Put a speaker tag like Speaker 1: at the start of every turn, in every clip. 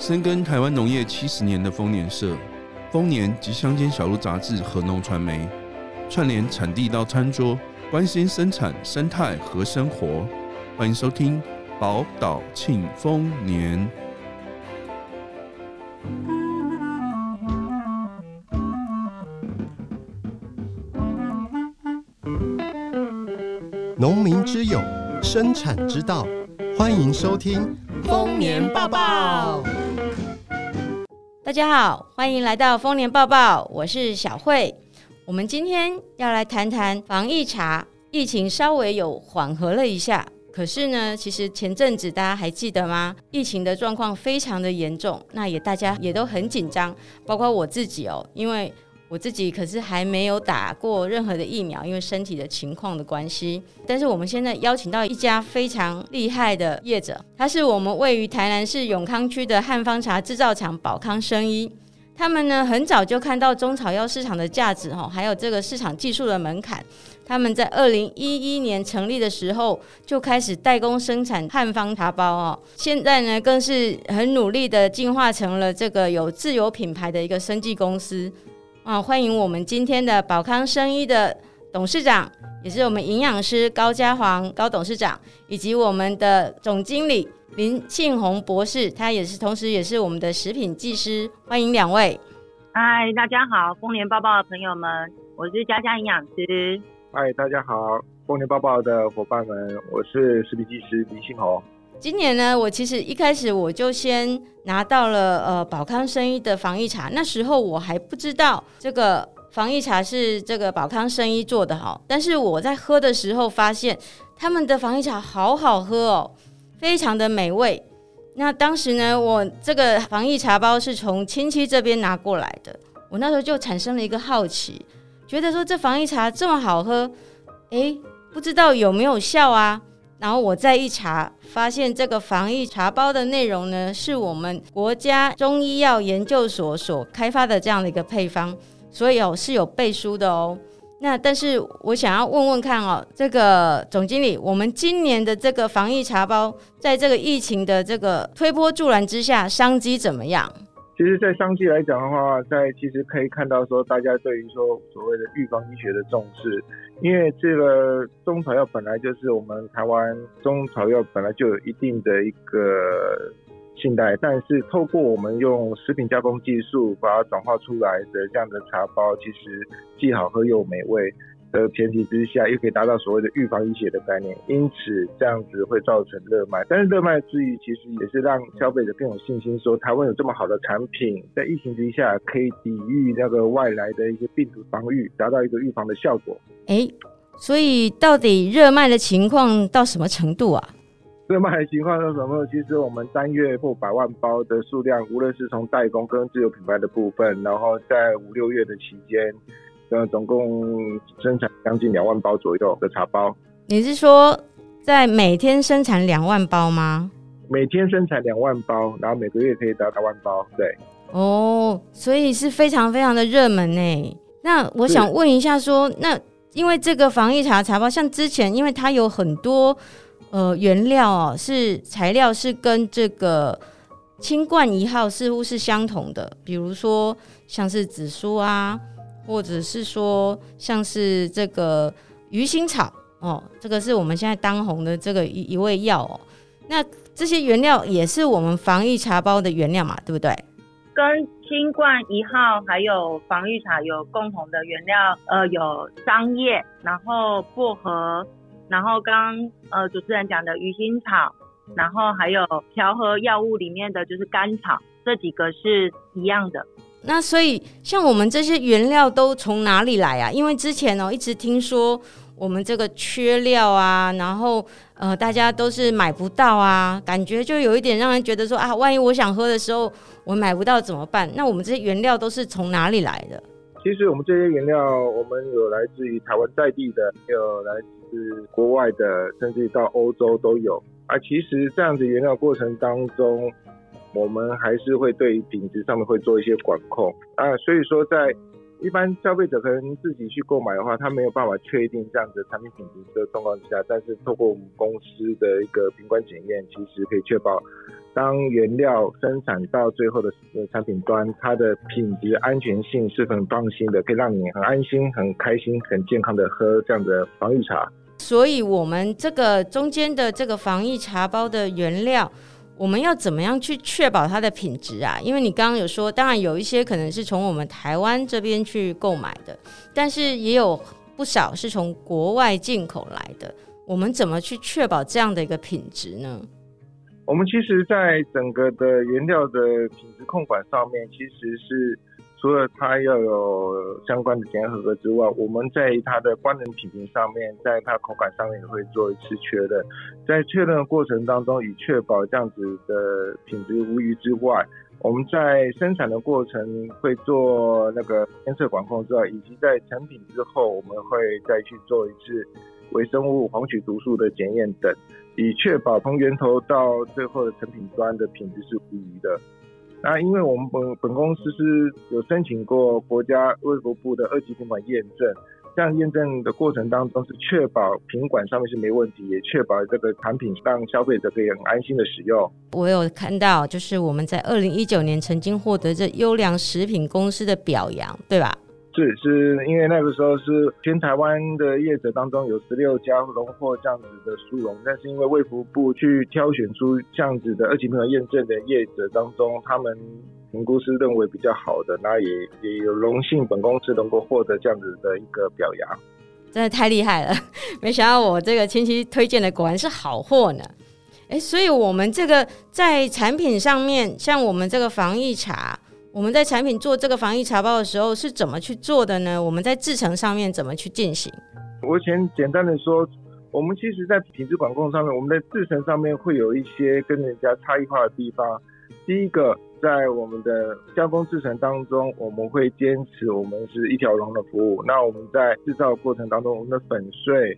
Speaker 1: 深耕台湾农业七十年的丰年社、丰年及乡间小路杂志和农传媒，串联产地到餐桌，关心生产生态和生活。欢迎收听宝岛庆丰年。
Speaker 2: 农民之友，生产之道，欢迎收听丰年报报。
Speaker 3: 大家好，欢迎来到丰年报报，我是小慧。我们今天要来谈谈防疫茶。疫情稍微有缓和了一下，可是呢，其实前阵子大家还记得吗？疫情的状况非常的严重，那也大家也都很紧张，包括我自己哦，因为我自己可是还没有打过任何的疫苗，因为身体的情况的关系。但是我们现在邀请到一家非常厉害的业者，他是我们位于台南市永康区的汉方茶制造厂宝康生医。他们呢很早就看到中草药市场的价值哈，还有这个市场技术的门槛。他们在二零一一年成立的时候就开始代工生产汉方茶包哦，现在呢更是很努力的进化成了这个有自有品牌的一个生技公司。啊，欢迎我们今天的宝康生医的董事长，也是我们营养师高家煌高董事长，以及我们的总经理林庆红博士，他也是同时也是我们的食品技师。欢迎两位。
Speaker 4: 嗨，大家好，丰年抱抱的朋友们，我是佳佳营养师。
Speaker 5: 嗨，大家好，丰年抱抱的伙伴们，我是食品技师林庆红。
Speaker 3: 今年呢，我其实一开始我就先拿到了呃宝康生医的防疫茶，那时候我还不知道这个防疫茶是这个宝康生医做的好，但是我在喝的时候发现他们的防疫茶好好喝哦，非常的美味。那当时呢，我这个防疫茶包是从亲戚这边拿过来的，我那时候就产生了一个好奇，觉得说这防疫茶这么好喝，诶，不知道有没有效啊？然后我再一查，发现这个防疫茶包的内容呢，是我们国家中医药研究所所开发的这样的一个配方，所以哦是有背书的哦。那但是我想要问问看哦，这个总经理，我们今年的这个防疫茶包，在这个疫情的这个推波助澜之下，商机怎么样？
Speaker 5: 其实，在商机来讲的话，在其实可以看到说，大家对于说所谓的预防医学的重视，因为这个中草药本来就是我们台湾中草药本来就有一定的一个信赖，但是透过我们用食品加工技术把它转化出来的这样的茶包，其实既好喝又美味。的前提之下，又可以达到所谓的预防医学的概念，因此这样子会造成热卖。但是热卖之余，其实也是让消费者更有信心，说台湾有这么好的产品，在疫情之下可以抵御那个外来的一些病毒防御，达到一个预防的效果。
Speaker 3: 哎，所以到底热卖的情况到什么程度啊？
Speaker 5: 热卖的情况是什么？其实我们单月破百万包的数量，无论是从代工跟自有品牌的部分，然后在五六月的期间。呃，总共生产将近两万包左右的茶包。
Speaker 3: 你是说在每天生产两万包吗？
Speaker 5: 每天生产两万包，然后每个月可以达到万包。对。
Speaker 3: 哦，所以是非常非常的热门呢。那我想问一下说，说那因为这个防疫茶茶包，像之前因为它有很多呃原料哦，是材料是跟这个清冠一号似乎是相同的，比如说像是紫苏啊。或者是说，像是这个鱼腥草哦，这个是我们现在当红的这个一一味药哦。那这些原料也是我们防疫茶包的原料嘛，对不对？
Speaker 4: 跟新冠一号还有防疫茶有共同的原料，呃，有桑叶，然后薄荷，然后刚呃主持人讲的鱼腥草，然后还有调和药物里面的就是甘草，这几个是一样的。
Speaker 3: 那所以，像我们这些原料都从哪里来啊？因为之前哦，一直听说我们这个缺料啊，然后呃，大家都是买不到啊，感觉就有一点让人觉得说啊，万一我想喝的时候我买不到怎么办？那我们这些原料都是从哪里来的？
Speaker 5: 其实我们这些原料，我们有来自于台湾在地的，有来自国外的，甚至到欧洲都有。而其实这样子原料过程当中。我们还是会对品质上面会做一些管控啊，所以说在一般消费者可能自己去购买的话，他没有办法确定这样子的产品品质的状况之下，但是透过我们公司的一个品管检验，其实可以确保当原料生产到最后的产品端，它的品质安全性是很放心的，可以让你很安心、很开心、很健康的喝这样的防疫茶。
Speaker 3: 所以，我们这个中间的这个防疫茶包的原料，我们要怎么样去确保它的品质啊？因为你刚刚有说，当然有一些可能是从我们台湾这边去购买的，但是也有不少是从国外进口来的。我们怎么去确保这样的一个品质呢？
Speaker 5: 我们其实，在整个的原料的品质控管上面，其实是除了它要有相关的检验合格之外，我们在它的官能品评上面，在它口感上面也会做一次确认。在确认的过程当中，以确保这样子的品质无虞之外，我们在生产的过程会做那个监测管控之外，以及在成品之后，我们会再去做一次。微生物、黄曲毒素的检验等，以确保从源头到最后的成品端的品质是无虞的。那因为我们本本公司是有申请过国家卫国部的二级品管验证，这样验证的过程当中是确保品管上面是没问题，也确保这个产品让消费者可以很安心的使用。
Speaker 3: 我有看到，就是我们在二零一九年曾经获得这优良食品公司的表扬，对吧？
Speaker 5: 是，是因为那个时候是全台湾的业者当中有十六家荣获这样子的殊荣，但是因为卫福部去挑选出这样子的二级品管验证的业者当中，他们评估是认为比较好的，那也也有荣幸本公司能够获得这样子的一个表扬，
Speaker 3: 真的太厉害了！没想到我这个亲戚推荐的果然是好货呢。哎，所以我们这个在产品上面，像我们这个防疫茶。我们在产品做这个防疫茶包的时候是怎么去做的呢？我们在制程上面怎么去进行？
Speaker 5: 我先简单的说，我们其实，在品质管控上面，我们的制程上面会有一些跟人家差异化的地方。第一个，在我们的加工制程当中，我们会坚持我们是一条龙的服务。那我们在制造过程当中，我们的粉碎、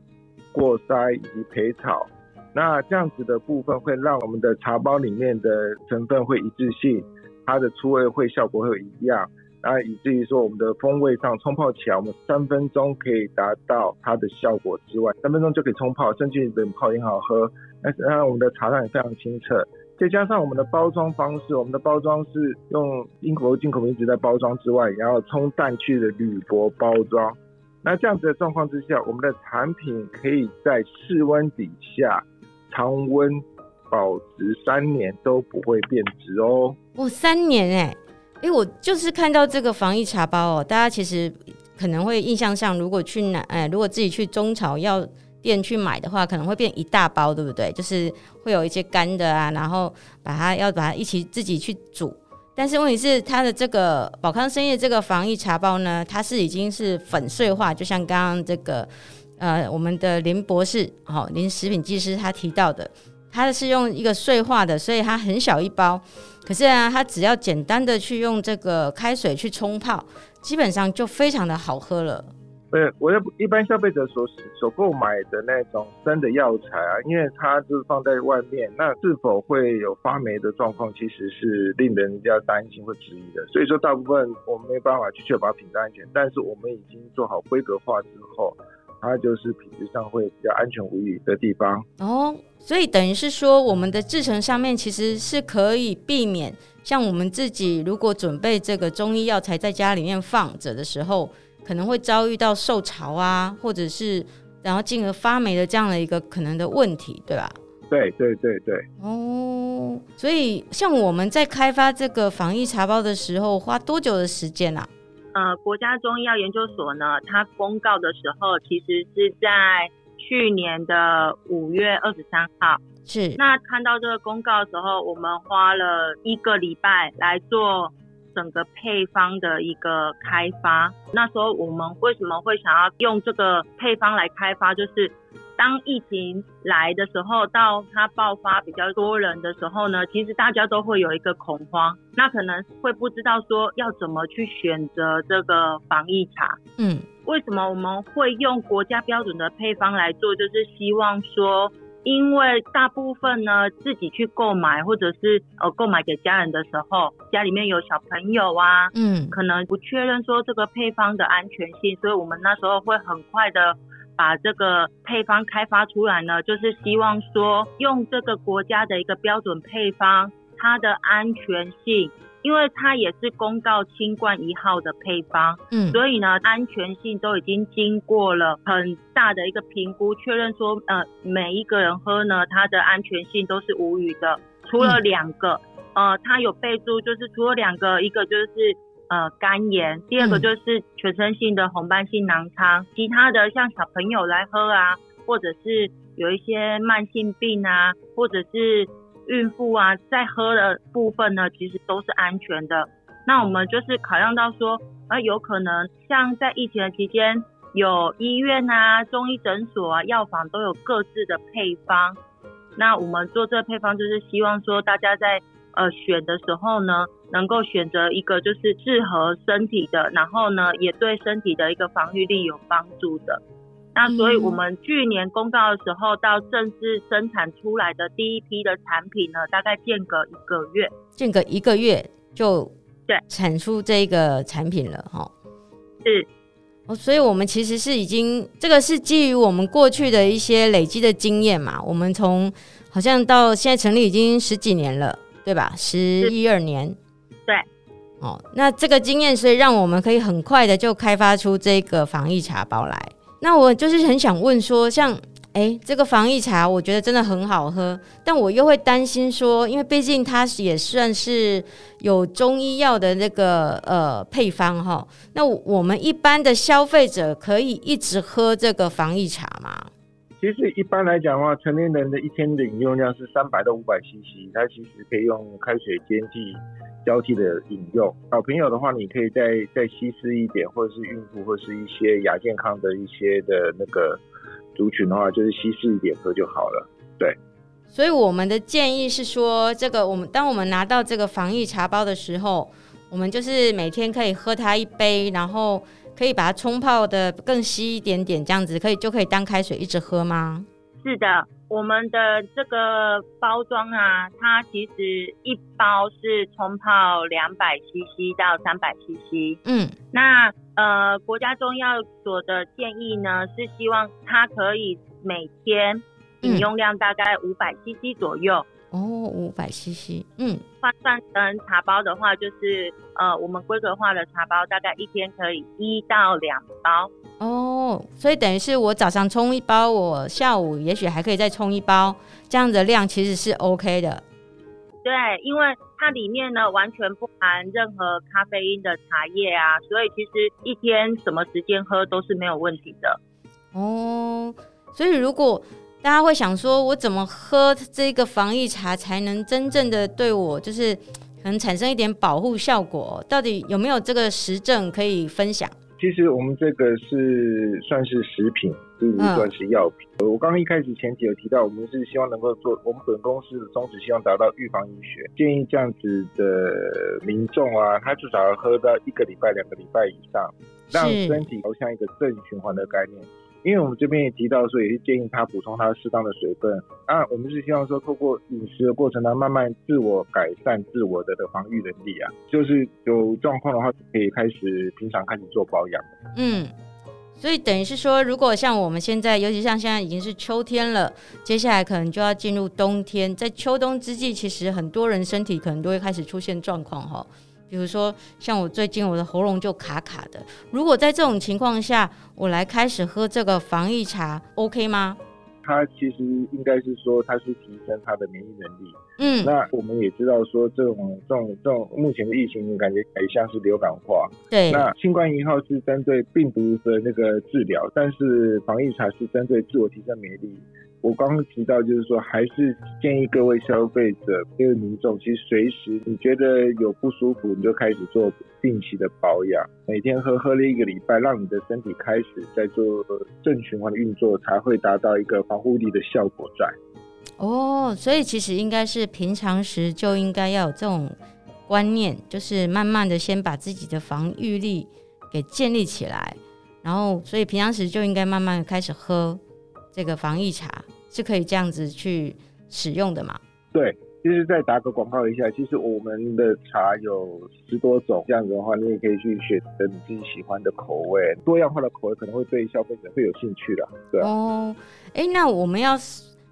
Speaker 5: 过筛以及焙炒，那这样子的部分会让我们的茶包里面的成分会一致性。它的出味会效果会一样，然后以至于说我们的风味上冲泡起来，我们三分钟可以达到它的效果之外，三分钟就可以冲泡，甚至冷泡也好喝。但是我们的茶汤也非常清澈，再加上我们的包装方式，我们的包装是用英国进口名字在包装之外，然后冲淡去的铝箔包装。那这样子的状况之下，我们的产品可以在室温底下常温。保值三年都不会变质哦。
Speaker 3: 哦，三年哎，哎，我就是看到这个防疫茶包哦，大家其实可能会印象上，如果去哪，哎，如果自己去中草药店去买的话，可能会变一大包，对不对？就是会有一些干的啊，然后把它要把它一起自己去煮。但是问题是，它的这个宝康生业这个防疫茶包呢，它是已经是粉碎化，就像刚刚这个呃我们的林博士，好、哦，林食品技师他提到的。它是用一个碎化的，所以它很小一包，可是啊，它只要简单的去用这个开水去冲泡，基本上就非常的好喝了。
Speaker 5: 对，我要一般消费者所所购买的那种生的药材啊，因为它就是放在外面，那是否会有发霉的状况，其实是令人家担心或质疑的。所以说，大部分我们没办法去确保品质安全，但是我们已经做好规格化之后。它就是品质上会比较安全无虞的地方
Speaker 3: 哦，所以等于是说，我们的制成上面其实是可以避免，像我们自己如果准备这个中医药材在家里面放着的时候，可能会遭遇到受潮啊，或者是然后进而发霉的这样的一个可能的问题，对吧？
Speaker 5: 对对对对。
Speaker 3: 哦，所以像我们在开发这个防疫茶包的时候，花多久的时间啊？
Speaker 4: 呃，国家中医药研究所呢，它公告的时候，其实是在去年的五月二十三号。
Speaker 3: 是。
Speaker 4: 那看到这个公告的时候，我们花了一个礼拜来做整个配方的一个开发。那时候我们为什么会想要用这个配方来开发？就是。当疫情来的时候，到它爆发比较多人的时候呢，其实大家都会有一个恐慌，那可能会不知道说要怎么去选择这个防疫茶。
Speaker 3: 嗯，
Speaker 4: 为什么我们会用国家标准的配方来做？就是希望说，因为大部分呢自己去购买或者是呃购买给家人的时候，家里面有小朋友啊，
Speaker 3: 嗯，
Speaker 4: 可能不确认说这个配方的安全性，所以我们那时候会很快的。把这个配方开发出来呢，就是希望说用这个国家的一个标准配方，它的安全性，因为它也是公告清冠一号的配方，嗯，所以呢，安全性都已经经过了很大的一个评估，确认说，呃，每一个人喝呢，它的安全性都是无虞的，除了两个，嗯、呃，它有备注，就是除了两个，一个就是呃肝炎，第二个就是全身性的红斑性囊疮，嗯、其他的像小朋友来喝啊，或者是有一些慢性病啊，或者是。孕妇啊，在喝的部分呢，其实都是安全的。那我们就是考量到说，啊，有可能像在疫情的期间，有医院啊、中医诊所啊、药房都有各自的配方。那我们做这个配方，就是希望说，大家在呃选的时候呢，能够选择一个就是适合身体的，然后呢，也对身体的一个防御力有帮助的。那所以，我们去年公告的时候，到正式生产出来的第一批的产品呢，大概间隔一个月，
Speaker 3: 间隔一个月就对产出这个产品了哈。
Speaker 4: 是
Speaker 3: 哦，所以我们其实是已经这个是基于我们过去的一些累积的经验嘛。我们从好像到现在成立已经十几年了，对吧？十一二年，
Speaker 4: 对。
Speaker 3: 哦，那这个经验，所以让我们可以很快的就开发出这个防疫茶包来。那我就是很想问说，像哎，这个防疫茶，我觉得真的很好喝，但我又会担心说，因为毕竟它也算是有中医药的那个呃配方哈。那我们一般的消费者可以一直喝这个防疫茶吗？
Speaker 5: 其实一般来讲的话，成年人的一天的饮用量是三百到五百 CC，它其实可以用开水煎剂。交替的饮用，小朋友的话，你可以再再稀释一点，或者是孕妇或是一些亚健康的一些的那个族群的话，就是稀释一点喝就好了。对，
Speaker 3: 所以我们的建议是说，这个我们当我们拿到这个防疫茶包的时候，我们就是每天可以喝它一杯，然后可以把它冲泡的更稀一点点，这样子可以就可以当开水一直喝吗？
Speaker 4: 是的。我们的这个包装啊，它其实一包是冲泡两百 CC 到三百 CC。嗯，那呃，国家中药所的建议呢，是希望它可以每天饮用量大概五百 CC 左右。
Speaker 3: 哦，五百 CC，嗯，
Speaker 4: 换算成茶包的话，就是呃，我们规格化的茶包大概一天可以一到两包。
Speaker 3: 哦，所以等于是我早上冲一包，我下午也许还可以再冲一包，这样的量其实是 OK 的。
Speaker 4: 对，因为它里面呢完全不含任何咖啡因的茶叶啊，所以其实一天什么时间喝都是没有问题的。
Speaker 3: 哦，所以如果大家会想说，我怎么喝这个防疫茶才能真正的对我，就是可能产生一点保护效果？到底有没有这个实证可以分享？
Speaker 5: 其实我们这个是算是食品，不如算是药品。我刚刚一开始前期有提到，我们是希望能够做，我们本公司的宗旨希望达到预防医学，建议这样子的民众啊，他至少要喝到一个礼拜、两个礼拜以上，让身体好像一个正循环的概念。因为我们这边也提到说，也是建议他补充他适当的水分啊。我们是希望说，透过饮食的过程呢，慢慢自我改善自我的的防御能力啊。就是有状况的话，就可以开始平常开始做保养。
Speaker 3: 嗯，所以等于是说，如果像我们现在，尤其像现在已经是秋天了，接下来可能就要进入冬天，在秋冬之际，其实很多人身体可能都会开始出现状况哈。比如说，像我最近我的喉咙就卡卡的。如果在这种情况下，我来开始喝这个防疫茶，OK 吗？
Speaker 5: 它其实应该是说，它是提升它的免疫能力。嗯，那我们也知道说，这种这种这种目前的疫情感觉还像是流感化。
Speaker 3: 对，
Speaker 5: 那新冠一号是针对病毒的那个治疗，但是防疫茶是针对自我提升免疫力。我刚刚提到，就是说，还是建议各位消费者、各位民众，其实随时你觉得有不舒服，你就开始做定期的保养，每天喝喝了一个礼拜，让你的身体开始在做正循环的运作，才会达到一个防护力的效果在。
Speaker 3: 哦，所以其实应该是平常时就应该要有这种观念，就是慢慢的先把自己的防御力给建立起来，然后所以平常时就应该慢慢开始喝这个防疫茶。是可以这样子去使用的嘛？
Speaker 5: 对，其实再打个广告一下，其实我们的茶有十多种，这样子的话，你也可以去选择你自己喜欢的口味，多样化的口味可能会对消费者会有兴趣的。对
Speaker 3: 哦，哎，那我们要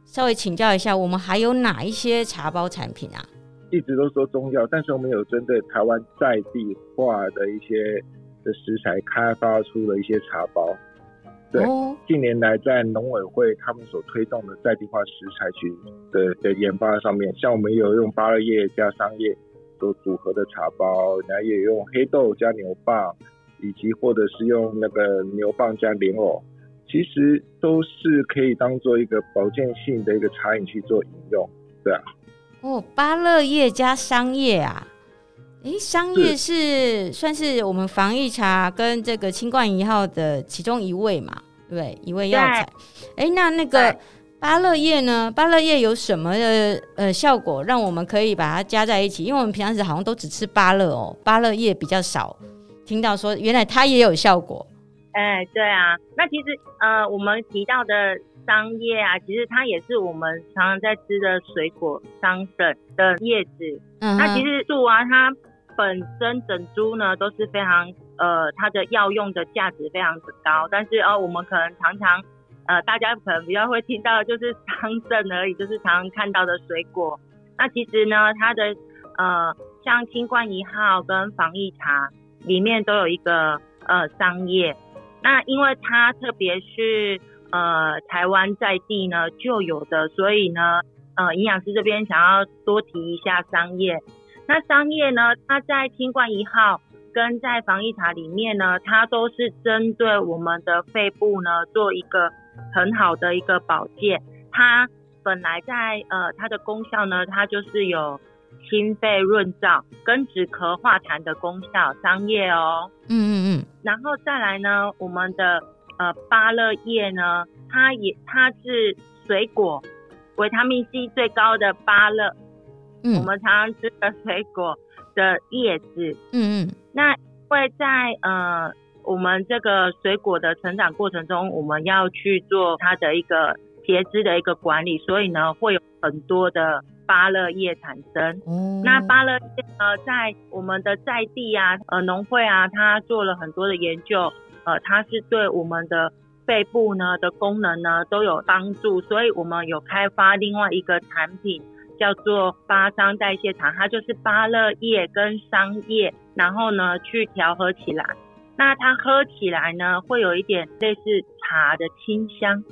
Speaker 3: 稍微请教一下，我们还有哪一些茶包产品啊？
Speaker 5: 一直都说中药，但是我们有针对台湾在地化的一些的食材开发出了一些茶包。对，哦、近年来在农委会他们所推动的在地化食材群的的研发上面，像我们有用芭乐叶加桑叶做组合的茶包，然后也用黑豆加牛蒡，以及或者是用那个牛蒡加莲藕，其实都是可以当做一个保健性的一个茶饮去做饮用。对啊。
Speaker 3: 哦，芭乐叶加桑叶啊，诶，桑叶是，算是我们防疫茶跟这个清冠一号的其中一位嘛，对不对？一位药材。哎，那那个芭乐叶呢？芭乐叶有什么的呃效果，让我们可以把它加在一起？因为我们平常时好像都只吃芭乐哦，芭乐叶比较少。听到说原来它也有效果。
Speaker 4: 哎，对啊，那其实呃，我们提到的。桑叶啊，其实它也是我们常常在吃的水果桑葚的叶子。嗯，那其实树啊，它本身整株呢都是非常呃，它的药用的价值非常的高。但是哦，我们可能常常呃，大家可能比较会听到的就是桑葚而已，就是常常看到的水果。那其实呢，它的呃，像清冠一号跟防疫茶里面都有一个呃桑叶。那因为它特别是呃，台湾在地呢就有的，所以呢，呃，营养师这边想要多提一下桑叶。那桑叶呢，它在清冠一号跟在防疫塔里面呢，它都是针对我们的肺部呢做一个很好的一个保健。它本来在呃它的功效呢，它就是有清肺润燥跟止咳化痰的功效。桑叶哦，嗯嗯嗯，然后再来呢，我们的。呃，芭乐叶呢，它也它是水果，维他命 C 最高的芭乐，嗯，我们常常吃的水果的叶子，嗯嗯，那会在呃我们这个水果的成长过程中，我们要去做它的一个节枝的一个管理，所以呢，会有很多的芭乐叶产生。嗯，那芭乐叶呢，在我们的在地啊，呃，农会啊，它做了很多的研究。呃，它是对我们的肺部呢的功能呢都有帮助，所以我们有开发另外一个产品，叫做巴桑代谢茶，它就是芭乐叶跟桑叶，然后呢去调和起来，那它喝起来呢会有一点类似茶的清香，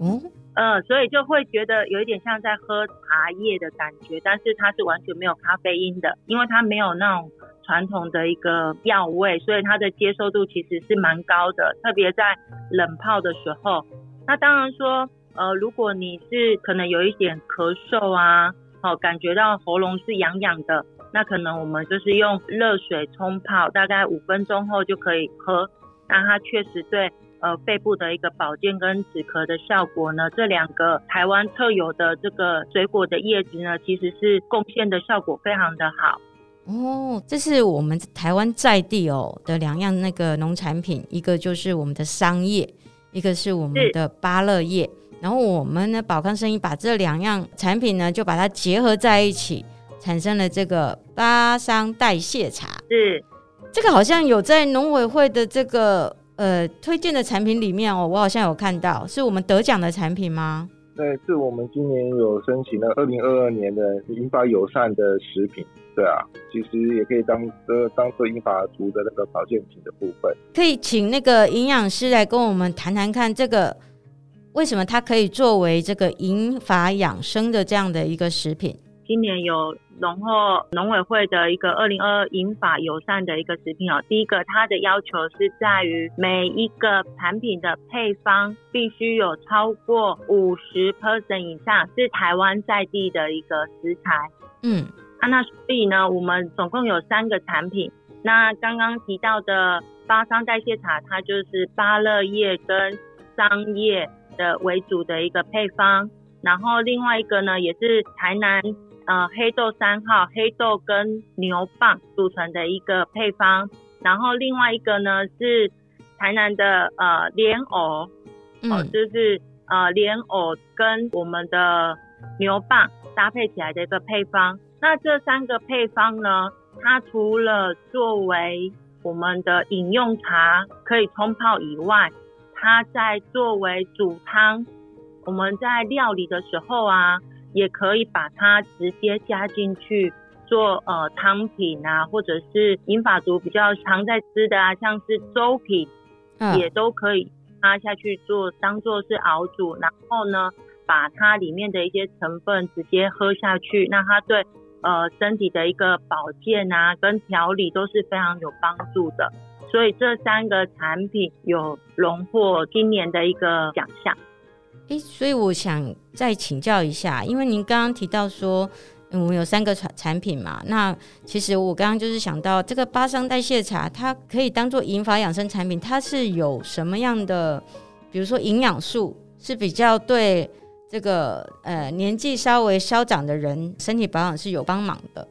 Speaker 4: 嗯，呃，所以就会觉得有一点像在喝茶叶的感觉，但是它是完全没有咖啡因的，因为它没有那种。传统的一个药味，所以它的接受度其实是蛮高的，特别在冷泡的时候。那当然说，呃，如果你是可能有一点咳嗽啊，哦，感觉到喉咙是痒痒的，那可能我们就是用热水冲泡，大概五分钟后就可以喝。那它确实对呃肺部的一个保健跟止咳的效果呢，这两个台湾特有的这个水果的叶子呢，其实是贡献的效果非常的好。
Speaker 3: 哦，这是我们台湾在地哦的两样那个农产品，一个就是我们的桑叶，一个是我们的芭乐叶。是然后我们呢，宝康生意把这两样产品呢，就把它结合在一起，产生了这个巴桑代谢茶。
Speaker 4: 是，
Speaker 3: 这个好像有在农委会的这个呃推荐的产品里面哦，我好像有看到，是我们得奖的产品吗？
Speaker 5: 对，是我们今年有申请了二零二二年的银发友善的食品。对啊，其实也可以当呃当做银发族的那个保健品的部分。
Speaker 3: 可以请那个营养师来跟我们谈谈看，这个为什么它可以作为这个银发养生的这样的一个食品？
Speaker 4: 今年有荣获农委会的一个二零二二银发友善的一个食品哦。第一个，它的要求是在于每一个产品的配方必须有超过五十 percent 以上是台湾在地的一个食材。嗯。啊，那所以呢，我们总共有三个产品。那刚刚提到的巴桑代谢茶，它就是芭乐叶跟桑叶的为主的一个配方。然后另外一个呢，也是台南呃黑豆三号黑豆跟牛蒡组成的一个配方。然后另外一个呢是台南的呃莲藕，嗯、哦，就是呃莲藕跟我们的牛蒡搭配起来的一个配方。那这三个配方呢，它除了作为我们的饮用茶可以冲泡以外，它在作为煮汤，我们在料理的时候啊，也可以把它直接加进去做呃汤品啊，或者是银法族比较常在吃的啊，像是粥品，嗯、也都可以加下去做，当做是熬煮，然后呢，把它里面的一些成分直接喝下去，那它对呃身体的一个保健啊跟调理都是非常有帮助的。所以这三个产品有荣获今年的一个奖项。
Speaker 3: 诶，所以我想再请教一下，因为您刚刚提到说，我们有三个产产品嘛，那其实我刚刚就是想到这个巴桑代谢茶，它可以当做银发养生产品，它是有什么样的，比如说营养素是比较对这个呃年纪稍微稍长的人身体保养是有帮忙的。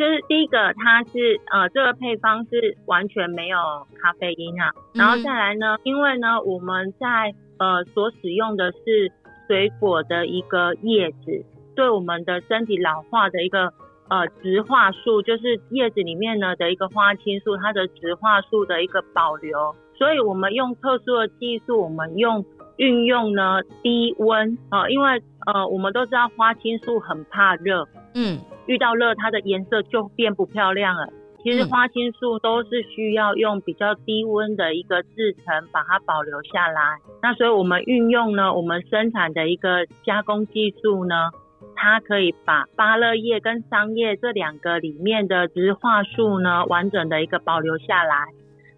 Speaker 4: 就是第一个，它是呃，这个配方是完全没有咖啡因啊。然后再来呢，因为呢，我们在呃所使用的是水果的一个叶子，对我们的身体老化的一个呃植化素，就是叶子里面呢的一个花青素，它的植化素的一个保留。所以我们用特殊的技术，我们用运用呢低温啊、呃，因为呃我们都知道花青素很怕热，嗯。遇到热，它的颜色就变不漂亮了。其实花青素都是需要用比较低温的一个制成把它保留下来。那所以我们运用呢，我们生产的一个加工技术呢，它可以把芭乐叶跟桑叶这两个里面的植化素呢，完整的一个保留下来。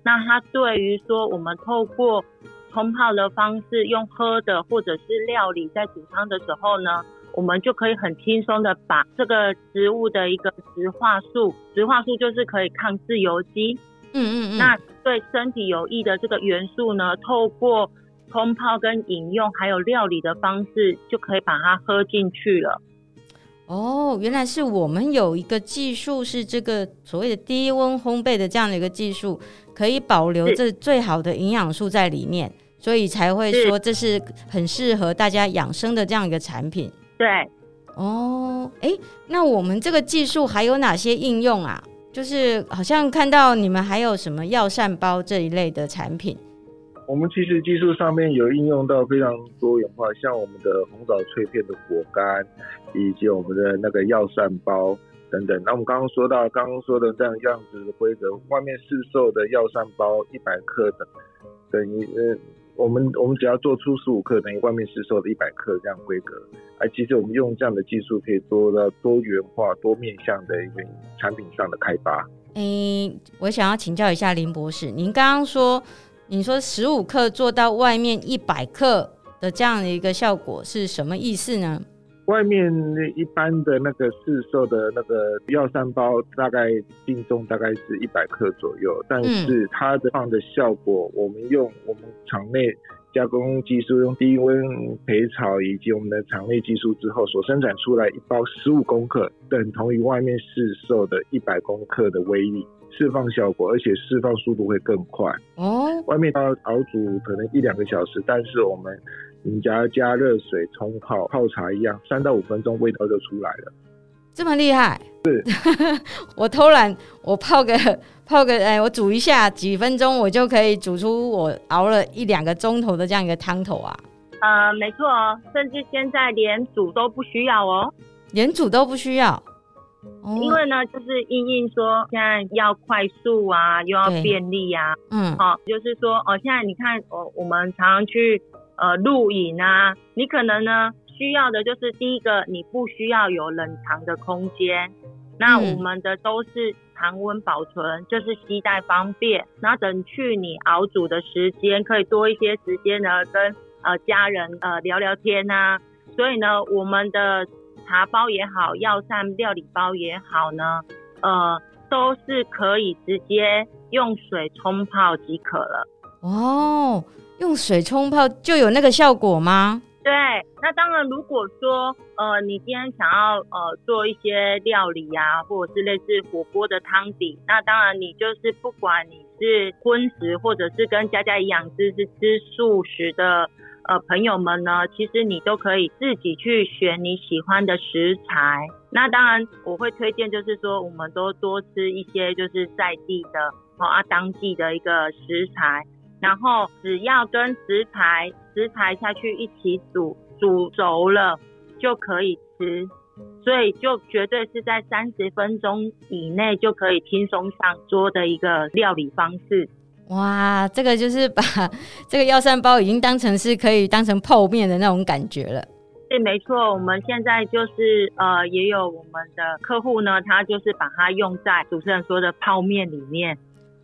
Speaker 4: 那它对于说我们透过冲泡的方式，用喝的或者是料理在煮汤的时候呢。我们就可以很轻松的把这个植物的一个植化素，植化素就是可以抗自由基，嗯嗯嗯，那对身体有益的这个元素呢，透过冲泡跟饮用，还有料理的方式，就可以把它喝进去了。
Speaker 3: 哦，原来是我们有一个技术，是这个所谓的低温烘焙的这样的一个技术，可以保留这最好的营养素在里面，所以才会说这是很适合大家养生的这样一个产品。
Speaker 4: 对，
Speaker 3: 哦，哎，那我们这个技术还有哪些应用啊？就是好像看到你们还有什么药膳包这一类的产品。
Speaker 5: 我们其实技术上面有应用到非常多元化，像我们的红枣脆片的果干，以及我们的那个药膳包等等。那我们刚刚说到，刚刚说的这样样子的规则，外面市售的药膳包一百克的，等于呃。我们我们只要做出十五克，等于外面市售的一百克这样规格。而其实我们用这样的技术，可以做到多元化、多面向的一个产品上的开发。
Speaker 3: 诶，我想要请教一下林博士，您刚刚说，你说十五克做到外面一百克的这样的一个效果是什么意思呢？
Speaker 5: 外面一般的那个市售的那个药膳包，大概净重大概是一百克左右，但是它的放的效果，我们用我们厂内加工技术，用低温培草以及我们的厂内技术之后所生产出来一包十五公克，等同于外面市售的一百公克的威力释放效果，而且释放速度会更快。哦，外面要熬煮可能一两个小时，但是我们。你只要加热水冲泡，泡茶一样，三到五分钟味道就出来了。
Speaker 3: 这么厉害？
Speaker 5: 是。
Speaker 3: 我偷懒，我泡个泡个，哎，我煮一下，几分钟我就可以煮出我熬了一两个钟头的这样一个汤头啊。
Speaker 4: 呃，没错哦，甚至现在连煮都不需要哦，
Speaker 3: 连煮都不需要。
Speaker 4: 哦、因为呢，就是因应说现在要快速啊，又要便利啊。嗯。好、哦，就是说哦，现在你看，哦，我们常常去。呃，露营啊，你可能呢需要的就是第一个，你不需要有冷藏的空间。那我们的都是常温保存，就是携带方便。那等去你熬煮的时间，可以多一些时间呢，跟呃家人呃聊聊天啊。所以呢，我们的茶包也好，药膳料理包也好呢，呃，都是可以直接用水冲泡即可了。
Speaker 3: 哦。用水冲泡就有那个效果吗？
Speaker 4: 对，那当然，如果说呃，你今天想要呃做一些料理啊，或者是类似火锅的汤底，那当然你就是不管你是荤食或者是跟佳佳营养师是吃素食的呃朋友们呢，其实你都可以自己去选你喜欢的食材。那当然，我会推荐就是说，我们都多吃一些就是在地的哦啊当季的一个食材。然后只要跟食材食材下去一起煮，煮熟了就可以吃。所以就绝对是在三十分钟以内就可以轻松上桌的一个料理方式。
Speaker 3: 哇，这个就是把 这个药膳包已经当成是可以当成泡面的那种感觉了。
Speaker 4: 对，没错，我们现在就是呃，也有我们的客户呢，他就是把它用在主持人说的泡面里面。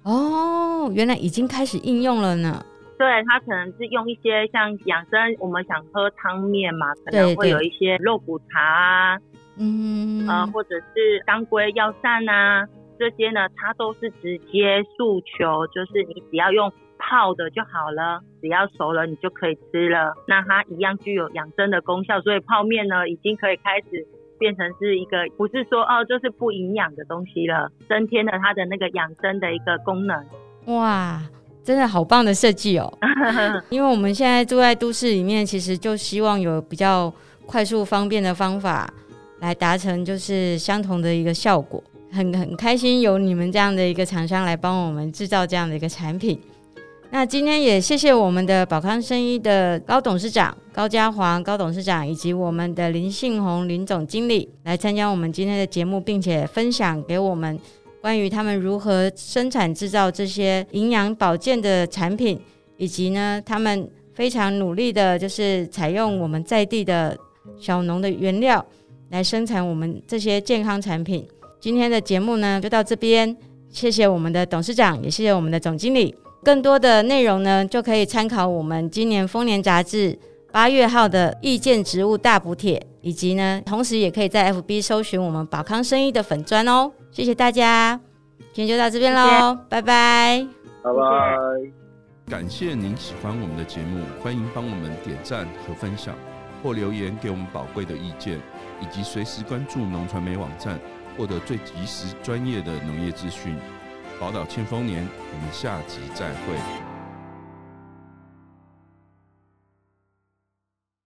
Speaker 3: 哦，原来已经开始应用了呢。
Speaker 4: 对，它可能是用一些像养生，我们想喝汤面嘛，可能会有一些肉骨茶啊，嗯，呃，或者是当归药膳啊，这些呢，它都是直接诉求，就是你只要用泡的就好了，只要熟了你就可以吃了。那它一样具有养生的功效，所以泡面呢，已经可以开始变成是一个不是说哦，就是不营养的东西了，增添了它的那个养生的一个功能。
Speaker 3: 哇！真的好棒的设计哦！因为我们现在住在都市里面，其实就希望有比较快速方便的方法来达成就是相同的一个效果。很很开心有你们这样的一个厂商来帮我们制造这样的一个产品。那今天也谢谢我们的宝康生医的高董事长高家煌高董事长，以及我们的林信宏林总经理来参加我们今天的节目，并且分享给我们。关于他们如何生产制造这些营养保健的产品，以及呢，他们非常努力的，就是采用我们在地的小农的原料来生产我们这些健康产品。今天的节目呢，就到这边，谢谢我们的董事长，也谢谢我们的总经理。更多的内容呢，就可以参考我们今年《丰年》杂志八月号的意见植物大补帖，以及呢，同时也可以在 FB 搜寻我们宝康生意的粉专哦。谢谢大家，今天就到这边喽，拜拜，
Speaker 5: 拜拜。
Speaker 1: 感谢您喜欢我们的节目，欢迎帮我们点赞和分享，或留言给我们宝贵的意见，以及随时关注农传媒网站，获得最及时专业的农业资讯。宝岛庆丰年，我们下集再会。